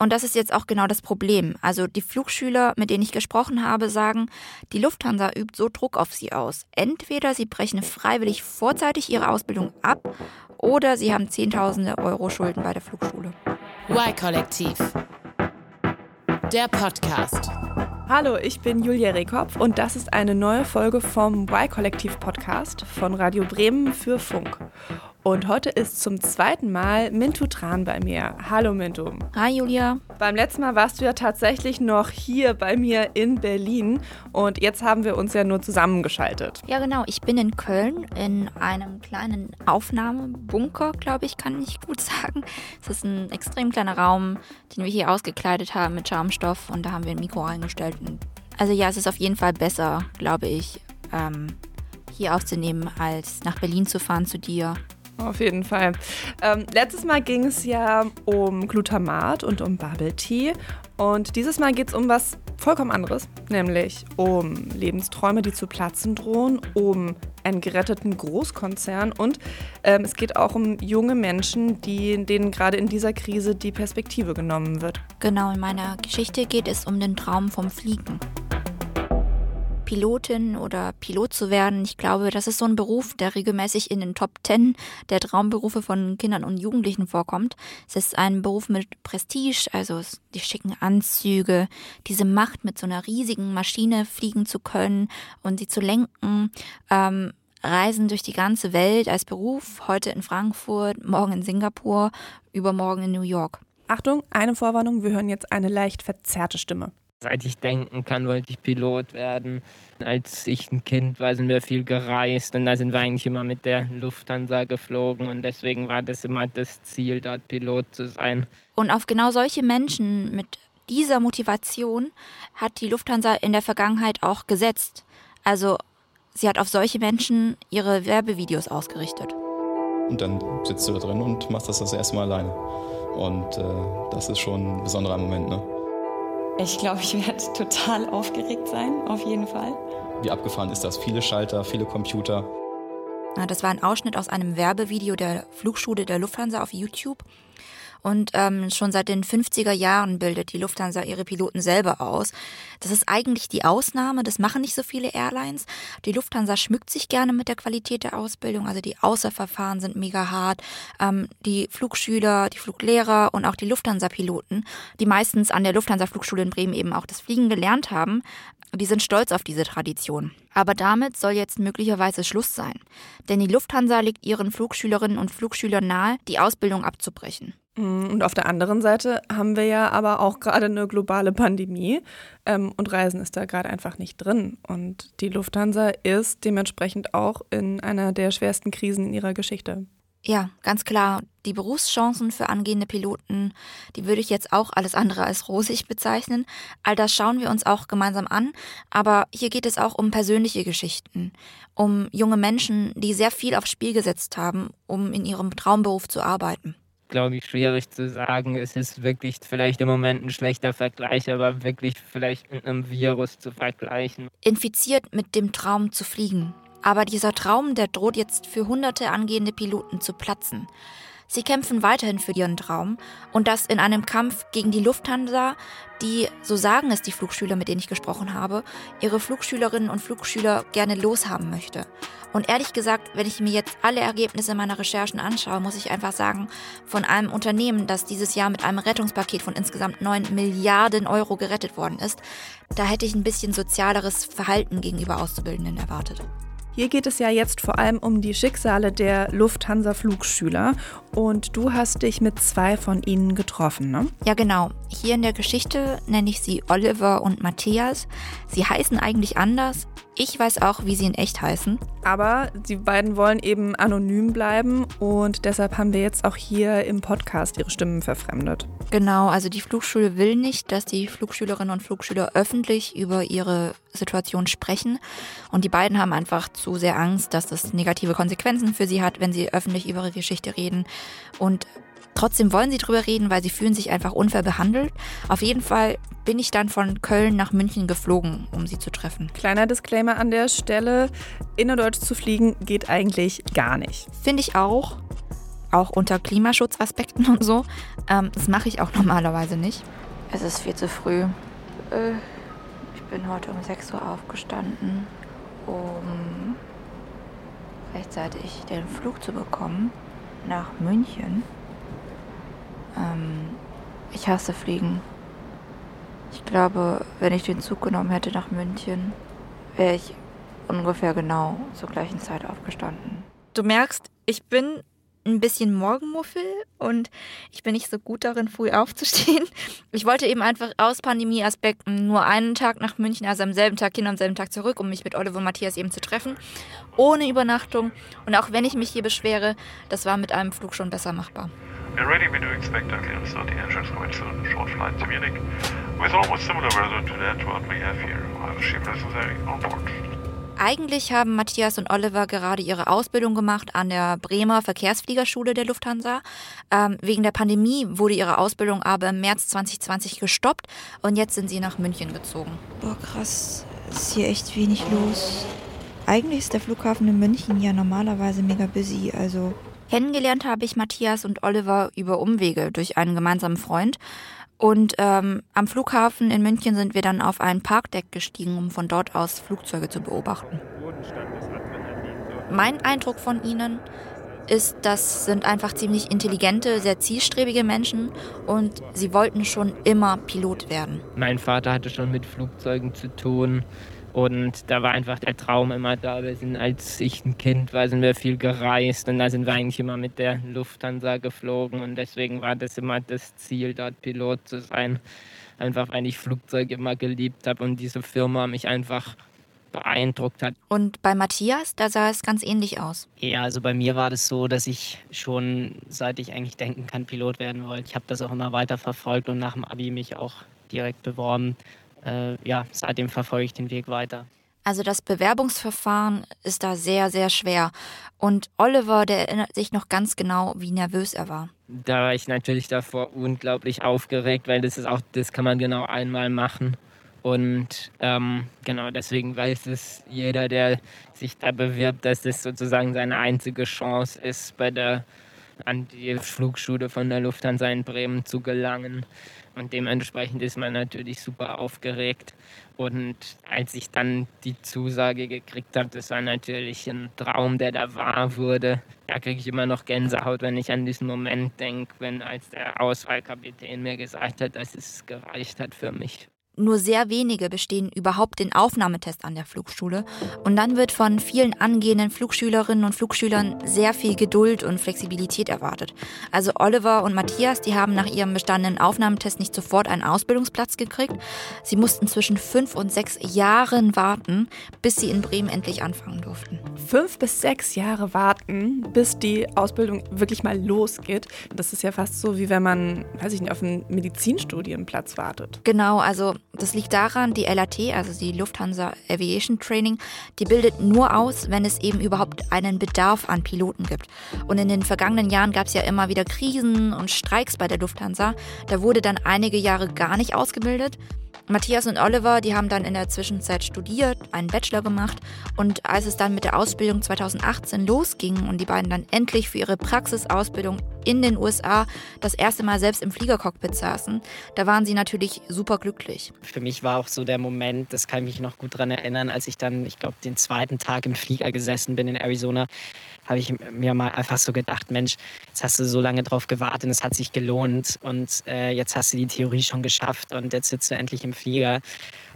Und das ist jetzt auch genau das Problem. Also die Flugschüler, mit denen ich gesprochen habe, sagen, die Lufthansa übt so Druck auf sie aus. Entweder sie brechen freiwillig vorzeitig ihre Ausbildung ab oder sie haben Zehntausende Euro Schulden bei der Flugschule. Y-Kollektiv. Der Podcast. Hallo, ich bin Julia Rehkopf und das ist eine neue Folge vom Y-Kollektiv Podcast von Radio Bremen für Funk. Und heute ist zum zweiten Mal Mintu Tran bei mir. Hallo Mintu. Hi Julia. Beim letzten Mal warst du ja tatsächlich noch hier bei mir in Berlin und jetzt haben wir uns ja nur zusammengeschaltet. Ja genau, ich bin in Köln in einem kleinen Aufnahmebunker, glaube ich, kann ich gut sagen. Es ist ein extrem kleiner Raum, den wir hier ausgekleidet haben mit Schaumstoff und da haben wir ein Mikro reingestellt. Also ja, es ist auf jeden Fall besser, glaube ich, ähm, hier aufzunehmen, als nach Berlin zu fahren zu dir auf jeden Fall. Ähm, letztes Mal ging es ja um Glutamat und um Bubble Tea. Und dieses Mal geht es um was vollkommen anderes, nämlich um Lebensträume, die zu platzen drohen, um einen geretteten Großkonzern und ähm, es geht auch um junge Menschen, die, denen gerade in dieser Krise die Perspektive genommen wird. Genau, in meiner Geschichte geht es um den Traum vom Fliegen. Pilotin oder Pilot zu werden. Ich glaube, das ist so ein Beruf, der regelmäßig in den Top Ten der Traumberufe von Kindern und Jugendlichen vorkommt. Es ist ein Beruf mit Prestige, also die schicken Anzüge, diese Macht mit so einer riesigen Maschine fliegen zu können und sie zu lenken. Ähm, Reisen durch die ganze Welt als Beruf, heute in Frankfurt, morgen in Singapur, übermorgen in New York. Achtung, eine Vorwarnung, wir hören jetzt eine leicht verzerrte Stimme. Seit ich denken kann, wollte ich Pilot werden. Als ich ein Kind war, sind wir viel gereist und da sind wir eigentlich immer mit der Lufthansa geflogen und deswegen war das immer das Ziel, dort Pilot zu sein. Und auf genau solche Menschen mit dieser Motivation hat die Lufthansa in der Vergangenheit auch gesetzt. Also sie hat auf solche Menschen ihre Werbevideos ausgerichtet. Und dann sitzt du da drin und machst das das erste Mal alleine. Und äh, das ist schon ein besonderer Moment, ne? Ich glaube, ich werde total aufgeregt sein, auf jeden Fall. Wie abgefahren ist das? Viele Schalter, viele Computer. Das war ein Ausschnitt aus einem Werbevideo der Flugschule der Lufthansa auf YouTube. Und ähm, schon seit den 50er Jahren bildet die Lufthansa ihre Piloten selber aus. Das ist eigentlich die Ausnahme, das machen nicht so viele Airlines. Die Lufthansa schmückt sich gerne mit der Qualität der Ausbildung, also die Außerverfahren sind mega hart. Ähm, die Flugschüler, die Fluglehrer und auch die Lufthansa-Piloten, die meistens an der Lufthansa-Flugschule in Bremen eben auch das Fliegen gelernt haben, die sind stolz auf diese Tradition. Aber damit soll jetzt möglicherweise Schluss sein. Denn die Lufthansa legt ihren Flugschülerinnen und Flugschülern nahe, die Ausbildung abzubrechen. Mm, und auf der anderen Seite haben wir ja aber auch gerade eine globale Pandemie ähm, und Reisen ist da gerade einfach nicht drin. Und die Lufthansa ist dementsprechend auch in einer der schwersten Krisen in ihrer Geschichte. Ja, ganz klar. Die Berufschancen für angehende Piloten, die würde ich jetzt auch alles andere als rosig bezeichnen. All das schauen wir uns auch gemeinsam an. Aber hier geht es auch um persönliche Geschichten. Um junge Menschen, die sehr viel aufs Spiel gesetzt haben, um in ihrem Traumberuf zu arbeiten glaube ich, schwierig zu sagen. Es ist wirklich vielleicht im Moment ein schlechter Vergleich, aber wirklich vielleicht mit einem Virus zu vergleichen. Infiziert mit dem Traum zu fliegen. Aber dieser Traum, der droht jetzt für hunderte angehende Piloten zu platzen. Sie kämpfen weiterhin für ihren Traum und das in einem Kampf gegen die Lufthansa, die, so sagen es die Flugschüler, mit denen ich gesprochen habe, ihre Flugschülerinnen und Flugschüler gerne loshaben möchte. Und ehrlich gesagt, wenn ich mir jetzt alle Ergebnisse meiner Recherchen anschaue, muss ich einfach sagen, von einem Unternehmen, das dieses Jahr mit einem Rettungspaket von insgesamt 9 Milliarden Euro gerettet worden ist, da hätte ich ein bisschen sozialeres Verhalten gegenüber Auszubildenden erwartet. Hier geht es ja jetzt vor allem um die Schicksale der Lufthansa-Flugschüler und du hast dich mit zwei von ihnen getroffen, ne? Ja, genau. Hier in der Geschichte nenne ich sie Oliver und Matthias. Sie heißen eigentlich anders, ich weiß auch, wie sie in echt heißen. Aber die beiden wollen eben anonym bleiben und deshalb haben wir jetzt auch hier im Podcast ihre Stimmen verfremdet. Genau, also die Flugschule will nicht, dass die Flugschülerinnen und Flugschüler öffentlich über ihre Situation sprechen. Und die beiden haben einfach zu sehr Angst, dass das negative Konsequenzen für sie hat, wenn sie öffentlich über ihre Geschichte reden. Und Trotzdem wollen sie drüber reden, weil sie fühlen sich einfach unfair behandelt. Auf jeden Fall bin ich dann von Köln nach München geflogen, um sie zu treffen. Kleiner Disclaimer an der Stelle, innerdeutsch zu fliegen geht eigentlich gar nicht. Finde ich auch. auch unter Klimaschutzaspekten und so. Ähm, das mache ich auch normalerweise nicht. Es ist viel zu früh. Äh, bin heute um 6 Uhr aufgestanden, um rechtzeitig den Flug zu bekommen nach München. Ähm, ich hasse Fliegen. Ich glaube, wenn ich den Zug genommen hätte nach München, wäre ich ungefähr genau zur gleichen Zeit aufgestanden. Du merkst, ich bin ein bisschen Morgenmuffel und ich bin nicht so gut darin, früh aufzustehen. Ich wollte eben einfach aus Pandemieaspekten nur einen Tag nach München, also am selben Tag hin, am selben Tag zurück, um mich mit Oliver und Matthias eben zu treffen, ohne Übernachtung. Und auch wenn ich mich hier beschwere, das war mit einem Flug schon besser machbar. Already we do expect a clearance on the entrance quite soon, short flight to Munich, with almost similar weather to that what we have here. A ship necessary on board. Eigentlich haben Matthias und Oliver gerade ihre Ausbildung gemacht an der Bremer Verkehrsfliegerschule der Lufthansa. Ähm, wegen der Pandemie wurde ihre Ausbildung aber im März 2020 gestoppt und jetzt sind sie nach München gezogen. Boah, krass. Ist hier echt wenig los. Eigentlich ist der Flughafen in München ja normalerweise mega busy, also. Kennengelernt habe ich Matthias und Oliver über Umwege durch einen gemeinsamen Freund. Und ähm, am Flughafen in München sind wir dann auf ein Parkdeck gestiegen, um von dort aus Flugzeuge zu beobachten. Mein Eindruck von ihnen ist, das sind einfach ziemlich intelligente, sehr zielstrebige Menschen und sie wollten schon immer Pilot werden. Mein Vater hatte schon mit Flugzeugen zu tun. Und da war einfach der Traum immer da. Wir sind, als ich ein Kind war, sind wir viel gereist und da sind wir eigentlich immer mit der Lufthansa geflogen und deswegen war das immer das Ziel, dort Pilot zu sein. Einfach weil ich Flugzeuge immer geliebt habe und diese Firma mich einfach beeindruckt hat. Und bei Matthias, da sah es ganz ähnlich aus. Ja, also bei mir war das so, dass ich schon, seit ich eigentlich denken kann, Pilot werden wollte. Ich habe das auch immer weiter verfolgt und nach dem Abi mich auch direkt beworben äh, ja, seitdem verfolge ich den Weg weiter. Also das Bewerbungsverfahren ist da sehr, sehr schwer. Und Oliver, der erinnert sich noch ganz genau, wie nervös er war. Da war ich natürlich davor unglaublich aufgeregt, weil das ist auch, das kann man genau einmal machen. Und ähm, genau deswegen weiß es jeder, der sich da bewirbt, dass das sozusagen seine einzige Chance ist, bei der an die Flugschule von der Lufthansa in Bremen zu gelangen. Und dementsprechend ist man natürlich super aufgeregt. Und als ich dann die Zusage gekriegt habe, das war natürlich ein Traum, der da wahr wurde. Da kriege ich immer noch Gänsehaut, wenn ich an diesen Moment denke, wenn als der Auswahlkapitän mir gesagt hat, dass es gereicht hat für mich. Nur sehr wenige bestehen überhaupt den Aufnahmetest an der Flugschule. Und dann wird von vielen angehenden Flugschülerinnen und Flugschülern sehr viel Geduld und Flexibilität erwartet. Also Oliver und Matthias, die haben nach ihrem bestandenen Aufnahmetest nicht sofort einen Ausbildungsplatz gekriegt. Sie mussten zwischen fünf und sechs Jahren warten, bis sie in Bremen endlich anfangen durften. Fünf bis sechs Jahre warten, bis die Ausbildung wirklich mal losgeht. Das ist ja fast so, wie wenn man, weiß ich nicht, auf einen Medizinstudienplatz wartet. Genau, also das liegt daran, die LAT, also die Lufthansa Aviation Training, die bildet nur aus, wenn es eben überhaupt einen Bedarf an Piloten gibt. Und in den vergangenen Jahren gab es ja immer wieder Krisen und Streiks bei der Lufthansa. Da wurde dann einige Jahre gar nicht ausgebildet. Matthias und Oliver, die haben dann in der Zwischenzeit studiert, einen Bachelor gemacht und als es dann mit der Ausbildung 2018 losging und die beiden dann endlich für ihre Praxisausbildung in den USA das erste Mal selbst im Fliegercockpit saßen, da waren sie natürlich super glücklich. Für mich war auch so der Moment, das kann ich mich noch gut daran erinnern, als ich dann, ich glaube, den zweiten Tag im Flieger gesessen bin in Arizona, habe ich mir mal einfach so gedacht, Mensch, jetzt hast du so lange drauf gewartet und es hat sich gelohnt und äh, jetzt hast du die Theorie schon geschafft und jetzt sitzt du endlich im Flieger.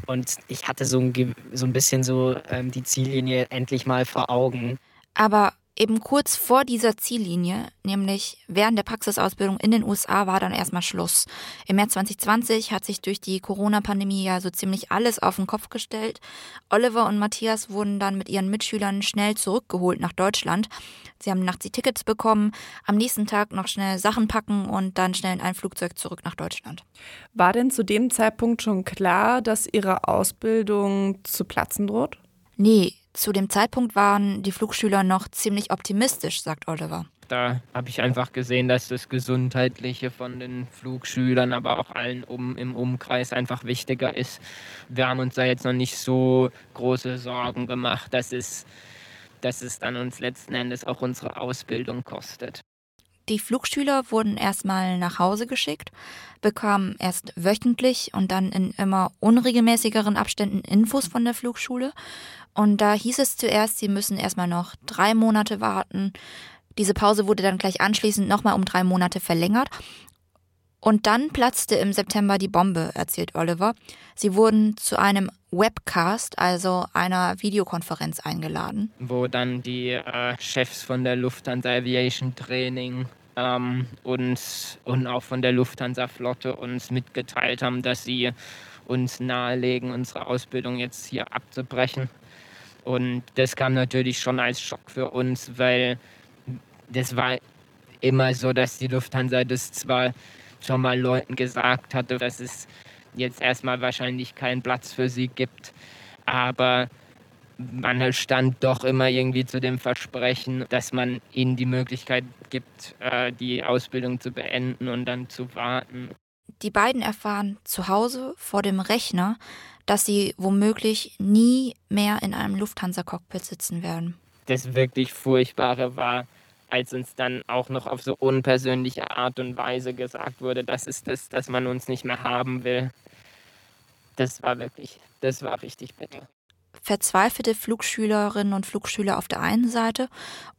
Und ich hatte so ein, so ein bisschen so ähm, die Ziellinie endlich mal vor Augen. Aber eben kurz vor dieser Ziellinie, nämlich während der Praxisausbildung in den USA, war dann erstmal Schluss. Im März 2020 hat sich durch die Corona-Pandemie ja so ziemlich alles auf den Kopf gestellt. Oliver und Matthias wurden dann mit ihren Mitschülern schnell zurückgeholt nach Deutschland. Sie haben nachts die Tickets bekommen, am nächsten Tag noch schnell Sachen packen und dann schnell in ein Flugzeug zurück nach Deutschland. War denn zu dem Zeitpunkt schon klar, dass Ihre Ausbildung zu platzen droht? Nee, zu dem Zeitpunkt waren die Flugschüler noch ziemlich optimistisch, sagt Oliver. Da habe ich einfach gesehen, dass das Gesundheitliche von den Flugschülern, aber auch allen um, im Umkreis einfach wichtiger ist. Wir haben uns da jetzt noch nicht so große Sorgen gemacht, dass es, dass es dann uns letzten Endes auch unsere Ausbildung kostet. Die Flugschüler wurden erstmal nach Hause geschickt, bekamen erst wöchentlich und dann in immer unregelmäßigeren Abständen Infos von der Flugschule. Und da hieß es zuerst, sie müssen erstmal noch drei Monate warten. Diese Pause wurde dann gleich anschließend nochmal um drei Monate verlängert. Und dann platzte im September die Bombe, erzählt Oliver. Sie wurden zu einem Webcast, also einer Videokonferenz eingeladen. Wo dann die äh, Chefs von der Lufthansa Aviation Training ähm, uns und auch von der Lufthansa Flotte uns mitgeteilt haben, dass sie uns nahelegen, unsere Ausbildung jetzt hier abzubrechen. Und das kam natürlich schon als Schock für uns, weil das war immer so, dass die Lufthansa das zwar schon mal Leuten gesagt hatte, dass es jetzt erstmal wahrscheinlich keinen Platz für sie gibt. Aber man stand doch immer irgendwie zu dem Versprechen, dass man ihnen die Möglichkeit gibt, äh, die Ausbildung zu beenden und dann zu warten. Die beiden erfahren zu Hause vor dem Rechner, dass sie womöglich nie mehr in einem Lufthansa-Cockpit sitzen werden. Das wirklich Furchtbare war, als uns dann auch noch auf so unpersönliche Art und Weise gesagt wurde, das ist das, dass man uns nicht mehr haben will. Das war wirklich, das war richtig bitter. Verzweifelte Flugschülerinnen und Flugschüler auf der einen Seite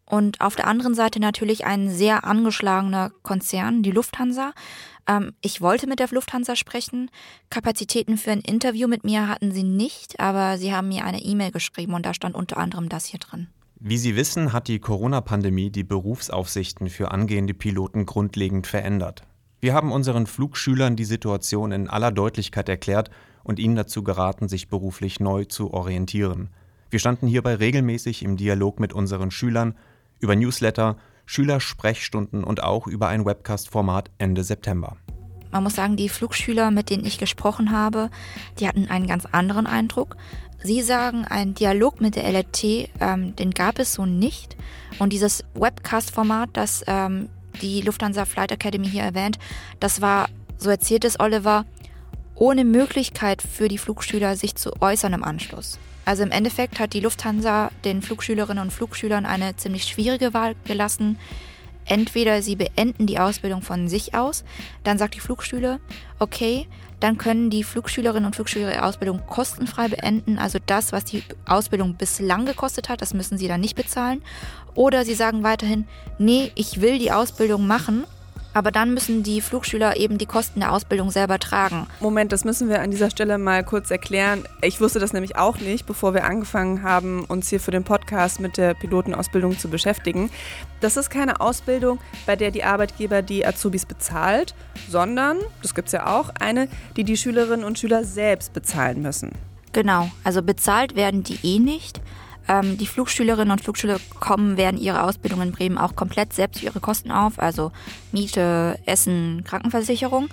und auf der anderen Seite natürlich ein sehr angeschlagener Konzern, die Lufthansa. Ähm, ich wollte mit der Lufthansa sprechen. Kapazitäten für ein Interview mit mir hatten sie nicht, aber sie haben mir eine E-Mail geschrieben und da stand unter anderem das hier drin. Wie Sie wissen, hat die Corona-Pandemie die Berufsaufsichten für angehende Piloten grundlegend verändert. Wir haben unseren Flugschülern die Situation in aller Deutlichkeit erklärt und ihnen dazu geraten, sich beruflich neu zu orientieren. Wir standen hierbei regelmäßig im Dialog mit unseren Schülern über Newsletter, Schülersprechstunden und auch über ein Webcast-Format Ende September. Man muss sagen, die Flugschüler, mit denen ich gesprochen habe, die hatten einen ganz anderen Eindruck. Sie sagen, ein Dialog mit der LRT, ähm, den gab es so nicht. Und dieses Webcast-Format, das ähm, die Lufthansa Flight Academy hier erwähnt, das war, so erzählt es Oliver, ohne Möglichkeit für die Flugschüler, sich zu äußern im Anschluss. Also im Endeffekt hat die Lufthansa den Flugschülerinnen und Flugschülern eine ziemlich schwierige Wahl gelassen. Entweder sie beenden die Ausbildung von sich aus, dann sagt die Flugschüler, okay, dann können die Flugschülerinnen und Flugschüler ihre Ausbildung kostenfrei beenden. Also das, was die Ausbildung bislang gekostet hat, das müssen sie dann nicht bezahlen. Oder sie sagen weiterhin, nee, ich will die Ausbildung machen, aber dann müssen die Flugschüler eben die Kosten der Ausbildung selber tragen. Moment, das müssen wir an dieser Stelle mal kurz erklären. Ich wusste das nämlich auch nicht, bevor wir angefangen haben, uns hier für den Podcast mit der Pilotenausbildung zu beschäftigen. Das ist keine Ausbildung, bei der die Arbeitgeber die Azubis bezahlt, sondern, das gibt es ja auch, eine, die die Schülerinnen und Schüler selbst bezahlen müssen. Genau, also bezahlt werden die eh nicht. Ähm, die Flugschülerinnen und Flugschüler kommen während ihrer Ausbildung in Bremen auch komplett selbst für ihre Kosten auf, also Miete, Essen, Krankenversicherung.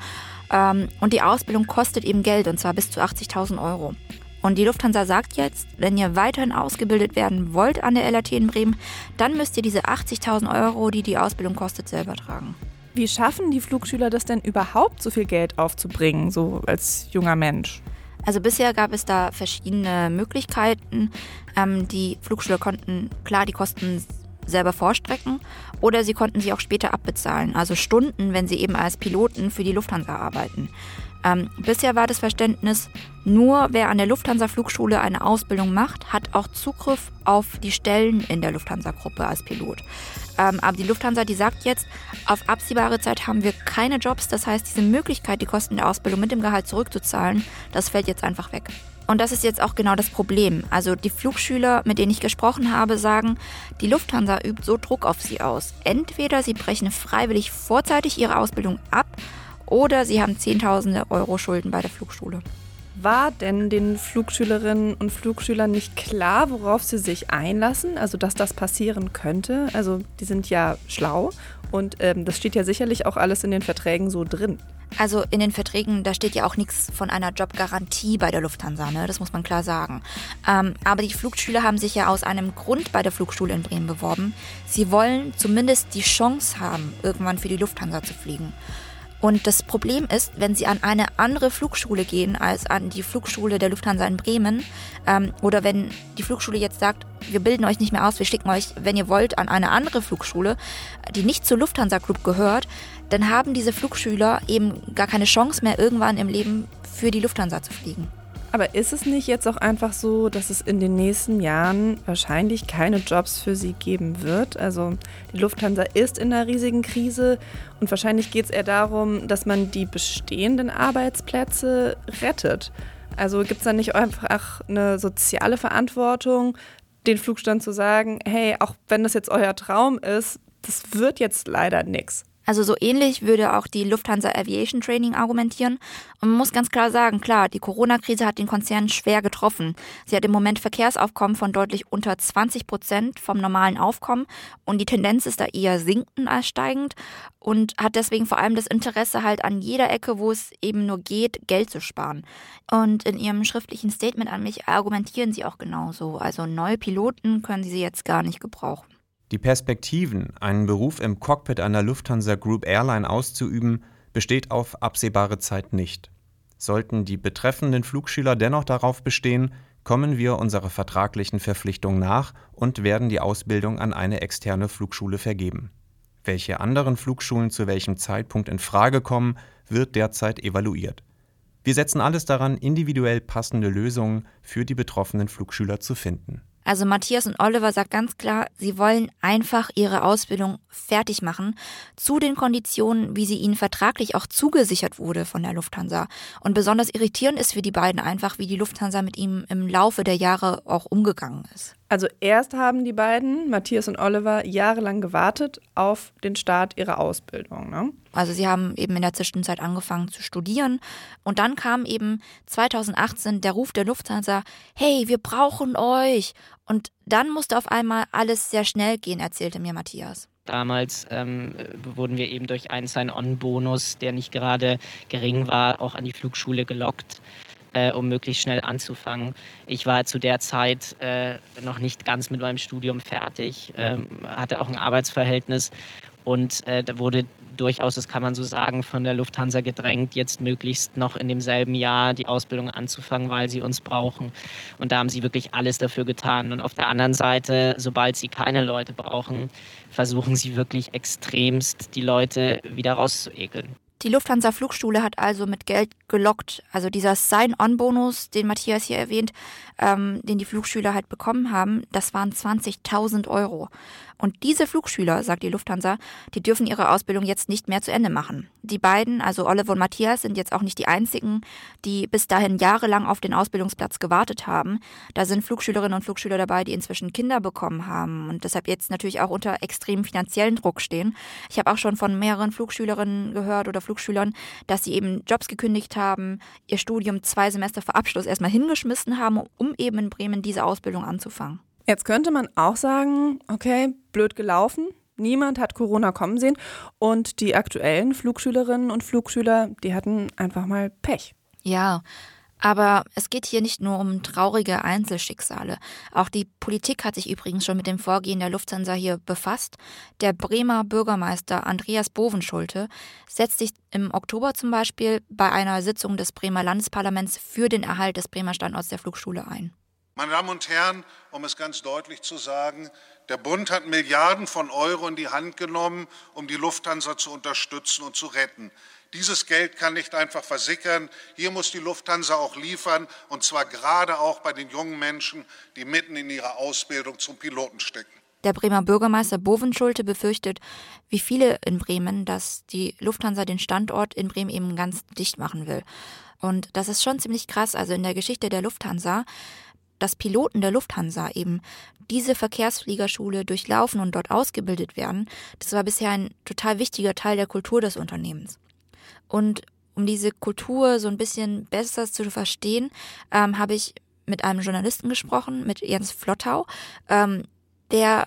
Ähm, und die Ausbildung kostet eben Geld, und zwar bis zu 80.000 Euro. Und die Lufthansa sagt jetzt, wenn ihr weiterhin ausgebildet werden wollt an der LRT in Bremen, dann müsst ihr diese 80.000 Euro, die die Ausbildung kostet, selber tragen. Wie schaffen die Flugschüler das denn überhaupt, so viel Geld aufzubringen, so als junger Mensch? Also bisher gab es da verschiedene Möglichkeiten. Ähm, die Flugschüler konnten klar die Kosten selber vorstrecken oder sie konnten sie auch später abbezahlen, also Stunden, wenn sie eben als Piloten für die Lufthansa arbeiten. Ähm, bisher war das Verständnis, nur wer an der Lufthansa Flugschule eine Ausbildung macht, hat auch Zugriff auf die Stellen in der Lufthansa-Gruppe als Pilot. Ähm, aber die Lufthansa, die sagt jetzt, auf absehbare Zeit haben wir keine Jobs. Das heißt, diese Möglichkeit, die Kosten der Ausbildung mit dem Gehalt zurückzuzahlen, das fällt jetzt einfach weg. Und das ist jetzt auch genau das Problem. Also die Flugschüler, mit denen ich gesprochen habe, sagen, die Lufthansa übt so Druck auf sie aus. Entweder sie brechen freiwillig vorzeitig ihre Ausbildung ab oder sie haben Zehntausende Euro Schulden bei der Flugschule. War denn den Flugschülerinnen und Flugschülern nicht klar, worauf sie sich einlassen? Also, dass das passieren könnte? Also, die sind ja schlau und ähm, das steht ja sicherlich auch alles in den Verträgen so drin. Also in den Verträgen, da steht ja auch nichts von einer Jobgarantie bei der Lufthansa, ne? das muss man klar sagen. Ähm, aber die Flugschüler haben sich ja aus einem Grund bei der Flugschule in Bremen beworben. Sie wollen zumindest die Chance haben, irgendwann für die Lufthansa zu fliegen. Und das Problem ist, wenn sie an eine andere Flugschule gehen als an die Flugschule der Lufthansa in Bremen ähm, oder wenn die Flugschule jetzt sagt, wir bilden euch nicht mehr aus, wir schicken euch, wenn ihr wollt, an eine andere Flugschule, die nicht zur Lufthansa Group gehört, dann haben diese Flugschüler eben gar keine Chance mehr, irgendwann im Leben für die Lufthansa zu fliegen. Aber ist es nicht jetzt auch einfach so, dass es in den nächsten Jahren wahrscheinlich keine Jobs für sie geben wird? Also die Lufthansa ist in einer riesigen Krise und wahrscheinlich geht es eher darum, dass man die bestehenden Arbeitsplätze rettet. Also gibt es da nicht einfach eine soziale Verantwortung, den Flugstand zu sagen, hey, auch wenn das jetzt euer Traum ist, das wird jetzt leider nichts. Also so ähnlich würde auch die Lufthansa Aviation Training argumentieren. Und man muss ganz klar sagen, klar, die Corona-Krise hat den Konzern schwer getroffen. Sie hat im Moment Verkehrsaufkommen von deutlich unter 20 Prozent vom normalen Aufkommen und die Tendenz ist da eher sinkend als steigend und hat deswegen vor allem das Interesse halt an jeder Ecke, wo es eben nur geht, Geld zu sparen. Und in ihrem schriftlichen Statement an mich argumentieren sie auch genauso. Also neue Piloten können sie jetzt gar nicht gebrauchen. Die Perspektiven, einen Beruf im Cockpit einer Lufthansa Group Airline auszuüben, besteht auf absehbare Zeit nicht. Sollten die betreffenden Flugschüler dennoch darauf bestehen, kommen wir unserer vertraglichen Verpflichtung nach und werden die Ausbildung an eine externe Flugschule vergeben. Welche anderen Flugschulen zu welchem Zeitpunkt in Frage kommen, wird derzeit evaluiert. Wir setzen alles daran, individuell passende Lösungen für die betroffenen Flugschüler zu finden. Also Matthias und Oliver sagt ganz klar, sie wollen einfach ihre Ausbildung fertig machen zu den Konditionen, wie sie ihnen vertraglich auch zugesichert wurde von der Lufthansa. Und besonders irritierend ist für die beiden einfach, wie die Lufthansa mit ihm im Laufe der Jahre auch umgegangen ist. Also erst haben die beiden, Matthias und Oliver, jahrelang gewartet auf den Start ihrer Ausbildung. Ne? Also sie haben eben in der Zwischenzeit angefangen zu studieren und dann kam eben 2018 der Ruf der Lufthansa, hey, wir brauchen euch. Und dann musste auf einmal alles sehr schnell gehen, erzählte mir Matthias. Damals ähm, wurden wir eben durch einen Sign-on-Bonus, der nicht gerade gering war, auch an die Flugschule gelockt äh, um möglichst schnell anzufangen. Ich war zu der Zeit äh, noch nicht ganz mit meinem Studium fertig, äh, hatte auch ein Arbeitsverhältnis und äh, da wurde durchaus, das kann man so sagen, von der Lufthansa gedrängt, jetzt möglichst noch in demselben Jahr die Ausbildung anzufangen, weil sie uns brauchen. Und da haben sie wirklich alles dafür getan. Und auf der anderen Seite, sobald sie keine Leute brauchen, versuchen sie wirklich extremst, die Leute wieder rauszuekeln. Die Lufthansa Flugschule hat also mit Geld gelockt. Also dieser Sign-on-Bonus, den Matthias hier erwähnt, ähm, den die Flugschüler halt bekommen haben, das waren 20.000 Euro. Und diese Flugschüler, sagt die Lufthansa, die dürfen ihre Ausbildung jetzt nicht mehr zu Ende machen. Die beiden, also Oliver und Matthias, sind jetzt auch nicht die einzigen, die bis dahin jahrelang auf den Ausbildungsplatz gewartet haben. Da sind Flugschülerinnen und Flugschüler dabei, die inzwischen Kinder bekommen haben und deshalb jetzt natürlich auch unter extremem finanziellen Druck stehen. Ich habe auch schon von mehreren Flugschülerinnen gehört oder Flugschülern, dass sie eben Jobs gekündigt haben, ihr Studium zwei Semester vor Abschluss erstmal hingeschmissen haben, um eben in Bremen diese Ausbildung anzufangen. Jetzt könnte man auch sagen, okay, blöd gelaufen. Niemand hat Corona kommen sehen und die aktuellen Flugschülerinnen und Flugschüler, die hatten einfach mal Pech. Ja, aber es geht hier nicht nur um traurige Einzelschicksale. Auch die Politik hat sich übrigens schon mit dem Vorgehen der Lufthansa hier befasst. Der Bremer Bürgermeister Andreas Bovenschulte setzt sich im Oktober zum Beispiel bei einer Sitzung des Bremer Landesparlaments für den Erhalt des Bremer Standorts der Flugschule ein. Meine Damen und Herren, um es ganz deutlich zu sagen, der Bund hat Milliarden von Euro in die Hand genommen, um die Lufthansa zu unterstützen und zu retten. Dieses Geld kann nicht einfach versickern. Hier muss die Lufthansa auch liefern, und zwar gerade auch bei den jungen Menschen, die mitten in ihrer Ausbildung zum Piloten stecken. Der Bremer Bürgermeister Bovenschulte befürchtet, wie viele in Bremen, dass die Lufthansa den Standort in Bremen eben ganz dicht machen will. Und das ist schon ziemlich krass. Also in der Geschichte der Lufthansa dass Piloten der Lufthansa eben diese Verkehrsfliegerschule durchlaufen und dort ausgebildet werden, das war bisher ein total wichtiger Teil der Kultur des Unternehmens. Und um diese Kultur so ein bisschen besser zu verstehen, ähm, habe ich mit einem Journalisten gesprochen, mit Jens Flottau. Ähm, der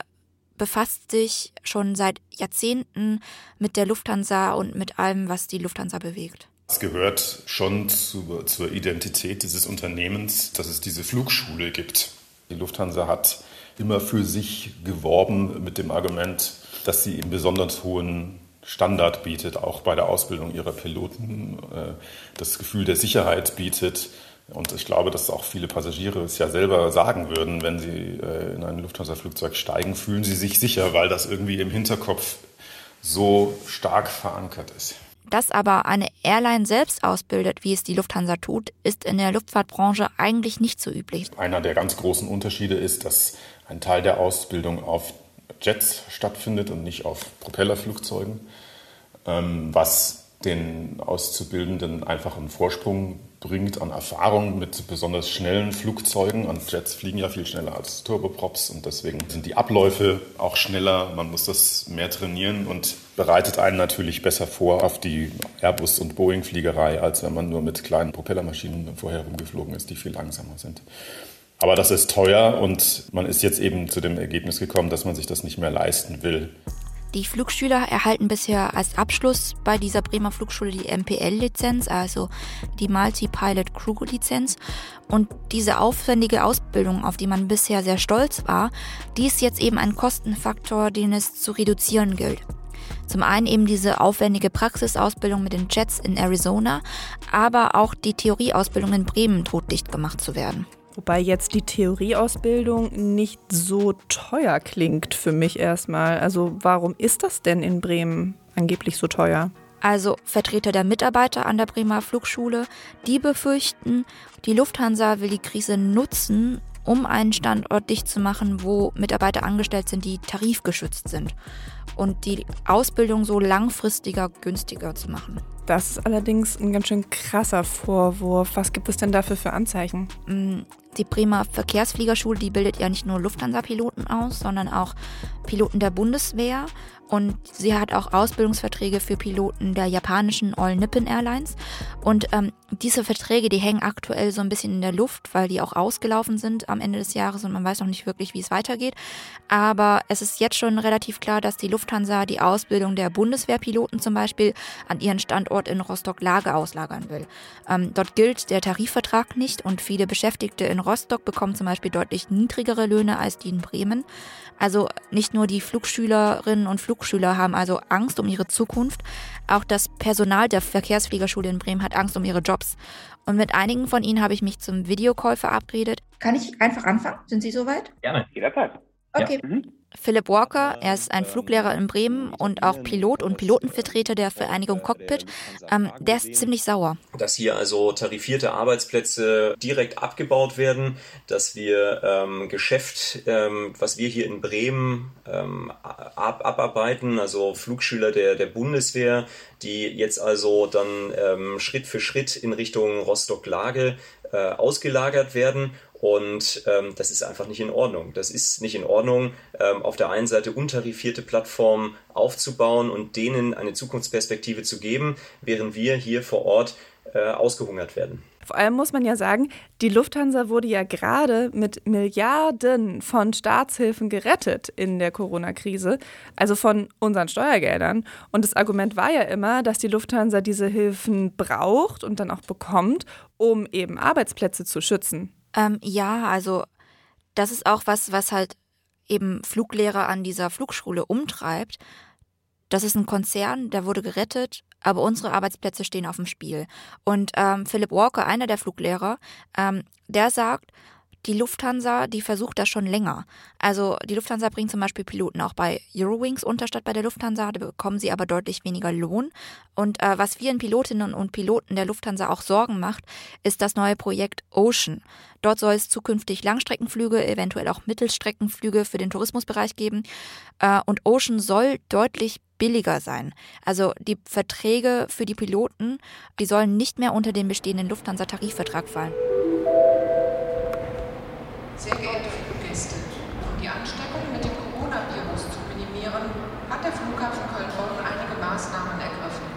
befasst sich schon seit Jahrzehnten mit der Lufthansa und mit allem, was die Lufthansa bewegt. Es gehört schon zu, zur Identität dieses Unternehmens, dass es diese Flugschule gibt. Die Lufthansa hat immer für sich geworben mit dem Argument, dass sie in besonders hohen Standard bietet, auch bei der Ausbildung ihrer Piloten, äh, das Gefühl der Sicherheit bietet. Und ich glaube, dass auch viele Passagiere es ja selber sagen würden, wenn sie äh, in ein Lufthansa-Flugzeug steigen, fühlen sie sich sicher, weil das irgendwie im Hinterkopf so stark verankert ist. Dass aber eine Airline selbst ausbildet, wie es die Lufthansa tut, ist in der Luftfahrtbranche eigentlich nicht so üblich. Einer der ganz großen Unterschiede ist, dass ein Teil der Ausbildung auf Jets stattfindet und nicht auf Propellerflugzeugen, ähm, was den Auszubildenden einfach einen Vorsprung bringt an Erfahrung mit besonders schnellen Flugzeugen. Und Jets fliegen ja viel schneller als Turboprops und deswegen sind die Abläufe auch schneller. Man muss das mehr trainieren und bereitet einen natürlich besser vor auf die Airbus- und Boeing-Fliegerei, als wenn man nur mit kleinen Propellermaschinen vorher rumgeflogen ist, die viel langsamer sind. Aber das ist teuer und man ist jetzt eben zu dem Ergebnis gekommen, dass man sich das nicht mehr leisten will. Die Flugschüler erhalten bisher als Abschluss bei dieser Bremer Flugschule die MPL-Lizenz, also die Multi-Pilot Crew-Lizenz. Und diese aufwendige Ausbildung, auf die man bisher sehr stolz war, die ist jetzt eben ein Kostenfaktor, den es zu reduzieren gilt. Zum einen eben diese aufwendige Praxisausbildung mit den Jets in Arizona, aber auch die Theorieausbildung in Bremen droht dicht gemacht zu werden. Wobei jetzt die Theorieausbildung nicht so teuer klingt für mich erstmal. Also warum ist das denn in Bremen angeblich so teuer? Also Vertreter der Mitarbeiter an der Bremer Flugschule, die befürchten, die Lufthansa will die Krise nutzen, um einen Standort dicht zu machen, wo Mitarbeiter angestellt sind, die tarifgeschützt sind und die Ausbildung so langfristiger günstiger zu machen. Das ist allerdings ein ganz schön krasser Vorwurf. Was gibt es denn dafür für Anzeichen? Mm, die Bremer Verkehrsfliegerschule, die bildet ja nicht nur Lufthansa-Piloten aus, sondern auch Piloten der Bundeswehr und sie hat auch Ausbildungsverträge für Piloten der japanischen All Nippon Airlines. Und ähm, diese Verträge, die hängen aktuell so ein bisschen in der Luft, weil die auch ausgelaufen sind am Ende des Jahres und man weiß noch nicht wirklich, wie es weitergeht. Aber es ist jetzt schon relativ klar, dass die Lufthansa die Ausbildung der Bundeswehrpiloten zum Beispiel an ihren Standort in Rostock-Lage auslagern will. Ähm, dort gilt der Tarifvertrag nicht und viele Beschäftigte in Rostock bekommen zum Beispiel deutlich niedrigere Löhne als die in Bremen. Also nicht nur die Flugschülerinnen und Flugschüler haben also Angst um ihre Zukunft, auch das Personal der Verkehrsfliegerschule in Bremen hat Angst um ihre Jobs. Und mit einigen von ihnen habe ich mich zum Videocall verabredet. Kann ich einfach anfangen? Sind Sie soweit? Gerne, jederzeit. Okay. Ja. Mhm. Philipp Walker, er ist ein Fluglehrer in Bremen und auch Pilot und Pilotenvertreter der Vereinigung Cockpit. Ähm, der ist ziemlich sauer. Dass hier also tarifierte Arbeitsplätze direkt abgebaut werden, dass wir ähm, Geschäft, ähm, was wir hier in Bremen ähm, ab abarbeiten, also Flugschüler der, der Bundeswehr, die jetzt also dann ähm, Schritt für Schritt in Richtung Rostock-Lage äh, ausgelagert werden und ähm, das ist einfach nicht in Ordnung. Das ist nicht in Ordnung, ähm, auf der einen Seite untarifierte Plattformen aufzubauen und denen eine Zukunftsperspektive zu geben, während wir hier vor Ort äh, ausgehungert werden. Vor allem muss man ja sagen, die Lufthansa wurde ja gerade mit Milliarden von Staatshilfen gerettet in der Corona-Krise, also von unseren Steuergeldern. Und das Argument war ja immer, dass die Lufthansa diese Hilfen braucht und dann auch bekommt, um eben Arbeitsplätze zu schützen. Ähm, ja, also das ist auch was, was halt eben Fluglehrer an dieser Flugschule umtreibt. Das ist ein Konzern, der wurde gerettet, aber unsere Arbeitsplätze stehen auf dem Spiel. Und ähm, Philip Walker, einer der Fluglehrer, ähm, der sagt, die Lufthansa, die versucht das schon länger. Also die Lufthansa bringt zum Beispiel Piloten auch bei Eurowings unter statt bei der Lufthansa, da bekommen sie aber deutlich weniger Lohn. Und äh, was vielen Pilotinnen und Piloten der Lufthansa auch Sorgen macht, ist das neue Projekt Ocean. Dort soll es zukünftig Langstreckenflüge, eventuell auch Mittelstreckenflüge für den Tourismusbereich geben. Äh, und Ocean soll deutlich billiger sein. Also die Verträge für die Piloten, die sollen nicht mehr unter den bestehenden Lufthansa-Tarifvertrag fallen. Sehr geehrte Fluggäste, um die Ansteckung mit dem Coronavirus zu minimieren, hat der Flughafen Köln-Bonn einige Maßnahmen ergriffen.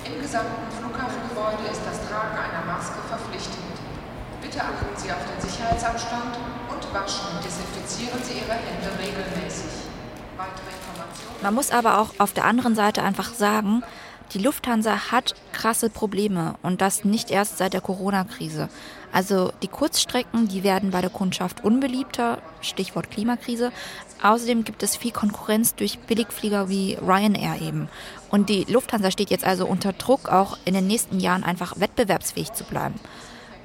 Im gesamten Flughafengebäude ist das Tragen einer Maske verpflichtend. Bitte achten Sie auf den Sicherheitsabstand und waschen und desinfizieren Sie Ihre Hände regelmäßig. Man muss aber auch auf der anderen Seite einfach sagen, Die Lufthansa hat krasse Probleme und das nicht erst seit der Corona-Krise. Also die Kurzstrecken, die werden bei der Kundschaft unbeliebter, Stichwort Klimakrise. Außerdem gibt es viel Konkurrenz durch Billigflieger wie Ryanair eben. Und die Lufthansa steht jetzt also unter Druck, auch in den nächsten Jahren einfach wettbewerbsfähig zu bleiben.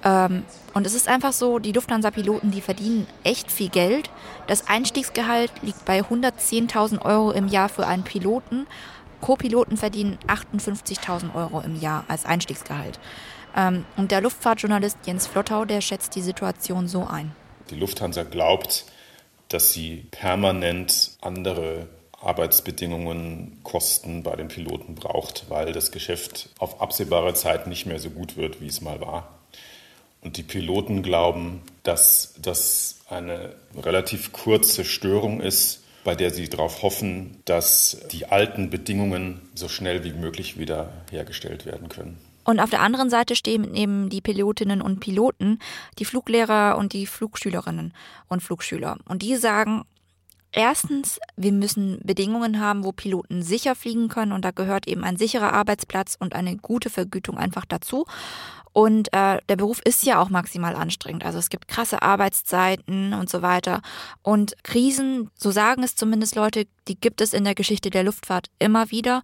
Ähm, und es ist einfach so, die Lufthansa-Piloten, die verdienen echt viel Geld. Das Einstiegsgehalt liegt bei 110.000 Euro im Jahr für einen Piloten. Co-Piloten verdienen 58.000 Euro im Jahr als Einstiegsgehalt. Ähm, und der Luftfahrtjournalist Jens Flottau, der schätzt die Situation so ein. Die Lufthansa glaubt, dass sie permanent andere Arbeitsbedingungen, Kosten bei den Piloten braucht, weil das Geschäft auf absehbare Zeit nicht mehr so gut wird, wie es mal war. Und die Piloten glauben, dass das eine relativ kurze Störung ist, bei der sie darauf hoffen, dass die alten Bedingungen so schnell wie möglich wieder hergestellt werden können. Und auf der anderen Seite stehen eben die Pilotinnen und Piloten, die Fluglehrer und die Flugschülerinnen und Flugschüler. Und die sagen, erstens, wir müssen Bedingungen haben, wo Piloten sicher fliegen können. Und da gehört eben ein sicherer Arbeitsplatz und eine gute Vergütung einfach dazu. Und äh, der Beruf ist ja auch maximal anstrengend. Also es gibt krasse Arbeitszeiten und so weiter. Und Krisen, so sagen es zumindest Leute, die gibt es in der Geschichte der Luftfahrt immer wieder.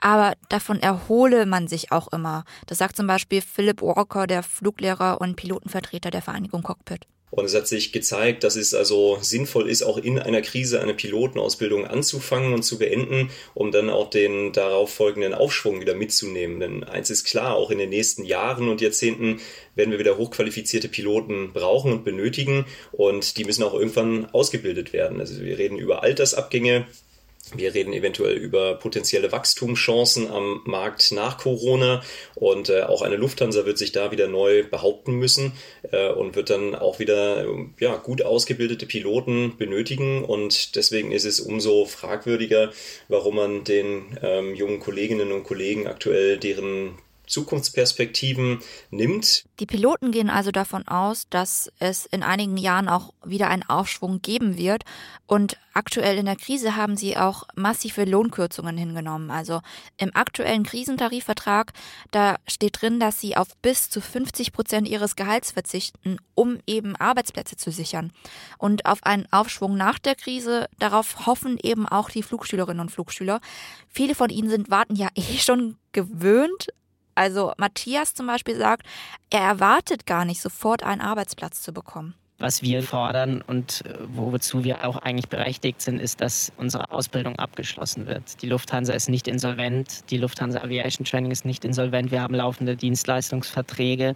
Aber davon erhole man sich auch immer. Das sagt zum Beispiel Philip Walker, der Fluglehrer und Pilotenvertreter der Vereinigung Cockpit. Und es hat sich gezeigt, dass es also sinnvoll ist, auch in einer Krise eine Pilotenausbildung anzufangen und zu beenden, um dann auch den darauf folgenden Aufschwung wieder mitzunehmen. Denn eins ist klar, auch in den nächsten Jahren und Jahrzehnten werden wir wieder hochqualifizierte Piloten brauchen und benötigen und die müssen auch irgendwann ausgebildet werden. Also wir reden über Altersabgänge, wir reden eventuell über potenzielle Wachstumschancen am Markt nach Corona und äh, auch eine Lufthansa wird sich da wieder neu behaupten müssen äh, und wird dann auch wieder ja, gut ausgebildete Piloten benötigen. Und deswegen ist es umso fragwürdiger, warum man den ähm, jungen Kolleginnen und Kollegen aktuell deren Zukunftsperspektiven nimmt. Die Piloten gehen also davon aus, dass es in einigen Jahren auch wieder einen Aufschwung geben wird. Und aktuell in der Krise haben sie auch massive Lohnkürzungen hingenommen. Also im aktuellen Krisentarifvertrag, da steht drin, dass sie auf bis zu 50 Prozent ihres Gehalts verzichten, um eben Arbeitsplätze zu sichern. Und auf einen Aufschwung nach der Krise, darauf hoffen eben auch die Flugschülerinnen und Flugschüler. Viele von ihnen sind, warten ja eh schon gewöhnt also Matthias zum Beispiel sagt, er erwartet gar nicht sofort einen Arbeitsplatz zu bekommen. Was wir fordern und äh, wozu wir auch eigentlich berechtigt sind, ist, dass unsere Ausbildung abgeschlossen wird. Die Lufthansa ist nicht insolvent, die Lufthansa Aviation Training ist nicht insolvent, wir haben laufende Dienstleistungsverträge.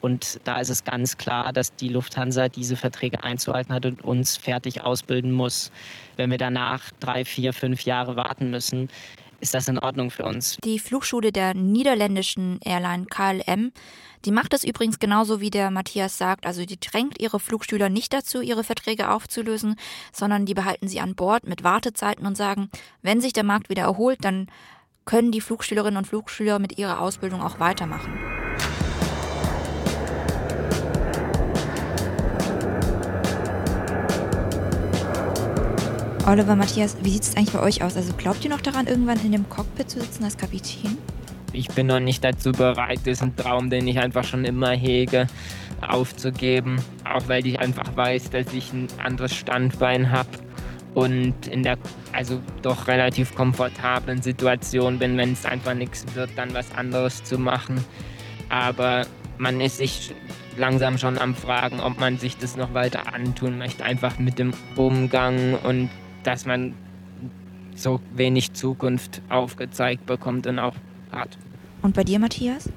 Und da ist es ganz klar, dass die Lufthansa diese Verträge einzuhalten hat und uns fertig ausbilden muss. Wenn wir danach drei, vier, fünf Jahre warten müssen, ist das in Ordnung für uns. Die Flugschule der niederländischen Airline KLM, die macht das übrigens genauso wie der Matthias sagt. Also die drängt ihre Flugschüler nicht dazu, ihre Verträge aufzulösen, sondern die behalten sie an Bord mit Wartezeiten und sagen, wenn sich der Markt wieder erholt, dann können die Flugschülerinnen und Flugschüler mit ihrer Ausbildung auch weitermachen. Oliver, Matthias, wie sieht es eigentlich bei euch aus? Also glaubt ihr noch daran, irgendwann in dem Cockpit zu sitzen als Kapitän? Ich bin noch nicht dazu bereit. Ein Traum, den ich einfach schon immer hege, aufzugeben. Auch weil ich einfach weiß, dass ich ein anderes Standbein habe und in der also doch relativ komfortablen Situation bin, wenn es einfach nichts wird, dann was anderes zu machen. Aber man ist sich langsam schon am Fragen, ob man sich das noch weiter antun möchte, einfach mit dem Umgang und dass man so wenig Zukunft aufgezeigt bekommt und auch hat. Und bei dir, Matthias?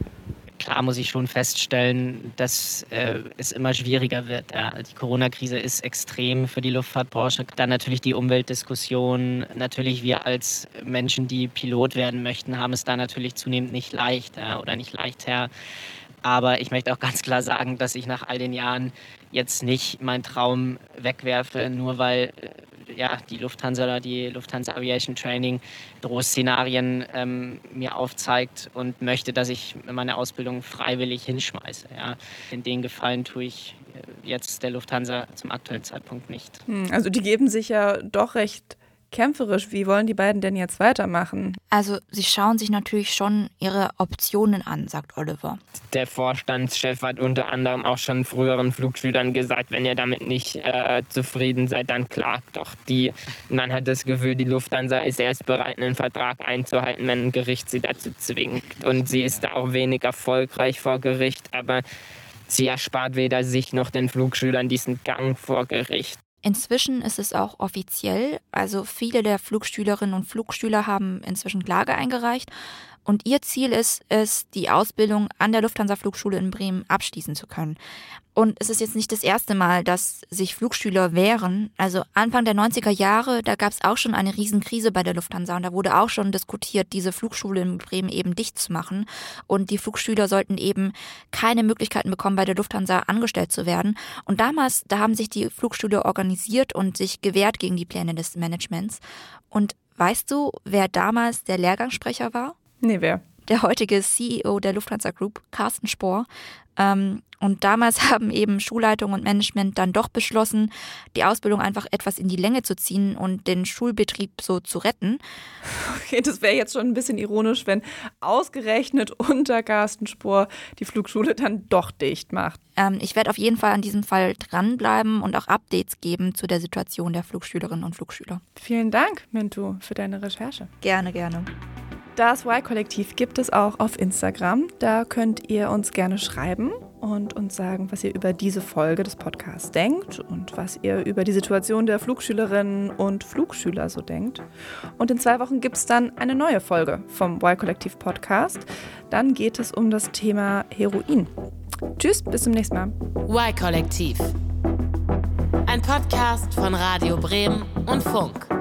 Klar muss ich schon feststellen, dass äh, es immer schwieriger wird. Ja. Die Corona-Krise ist extrem für die Luftfahrtbranche. Dann natürlich die Umweltdiskussion. Natürlich wir als Menschen, die Pilot werden möchten, haben es da natürlich zunehmend nicht leicht ja, oder nicht leichter. Aber ich möchte auch ganz klar sagen, dass ich nach all den Jahren jetzt nicht meinen Traum wegwerfe, nur weil äh, ja, die Lufthansa oder die Lufthansa Aviation Training Drohszenarien ähm, mir aufzeigt und möchte, dass ich meine Ausbildung freiwillig hinschmeiße. Ja. In den Gefallen tue ich äh, jetzt der Lufthansa zum aktuellen Zeitpunkt nicht. Hm, also die geben sich ja doch recht kämpferisch. Wie wollen die beiden denn jetzt weitermachen? Also, sie schauen sich natürlich schon ihre Optionen an, sagt Oliver. Der Vorstandschef hat unter anderem auch schon früheren Flugschülern gesagt, wenn ihr damit nicht äh, zufrieden seid, dann klagt doch die. Man hat das Gefühl, die Lufthansa ist erst bereit, einen Vertrag einzuhalten, wenn ein Gericht sie dazu zwingt. Und sie ist da auch wenig erfolgreich vor Gericht, aber sie erspart weder sich noch den Flugschülern diesen Gang vor Gericht. Inzwischen ist es auch offiziell, also viele der Flugschülerinnen und Flugschüler haben inzwischen Klage eingereicht und ihr Ziel ist es, die Ausbildung an der Lufthansa Flugschule in Bremen abschließen zu können. Und es ist jetzt nicht das erste Mal, dass sich Flugschüler wehren. Also Anfang der 90er Jahre, da gab es auch schon eine Riesenkrise bei der Lufthansa und da wurde auch schon diskutiert, diese Flugschule in Bremen eben dicht zu machen. Und die Flugschüler sollten eben keine Möglichkeiten bekommen, bei der Lufthansa angestellt zu werden. Und damals, da haben sich die Flugschüler organisiert und sich gewehrt gegen die Pläne des Managements. Und weißt du, wer damals der Lehrgangssprecher war? Nee, wer? Der heutige CEO der Lufthansa Group, Carsten Spohr. Ähm, und damals haben eben Schulleitung und Management dann doch beschlossen, die Ausbildung einfach etwas in die Länge zu ziehen und den Schulbetrieb so zu retten. Okay, das wäre jetzt schon ein bisschen ironisch, wenn ausgerechnet unter Carsten Spohr die Flugschule dann doch dicht macht. Ähm, ich werde auf jeden Fall an diesem Fall dranbleiben und auch Updates geben zu der Situation der Flugschülerinnen und Flugschüler. Vielen Dank, Mintu, für deine Recherche. Gerne, gerne. Das Y-Kollektiv gibt es auch auf Instagram. Da könnt ihr uns gerne schreiben und uns sagen, was ihr über diese Folge des Podcasts denkt und was ihr über die Situation der Flugschülerinnen und Flugschüler so denkt. Und in zwei Wochen gibt es dann eine neue Folge vom Y-Kollektiv Podcast. Dann geht es um das Thema Heroin. Tschüss, bis zum nächsten Mal. Y-Kollektiv. Ein Podcast von Radio Bremen und Funk.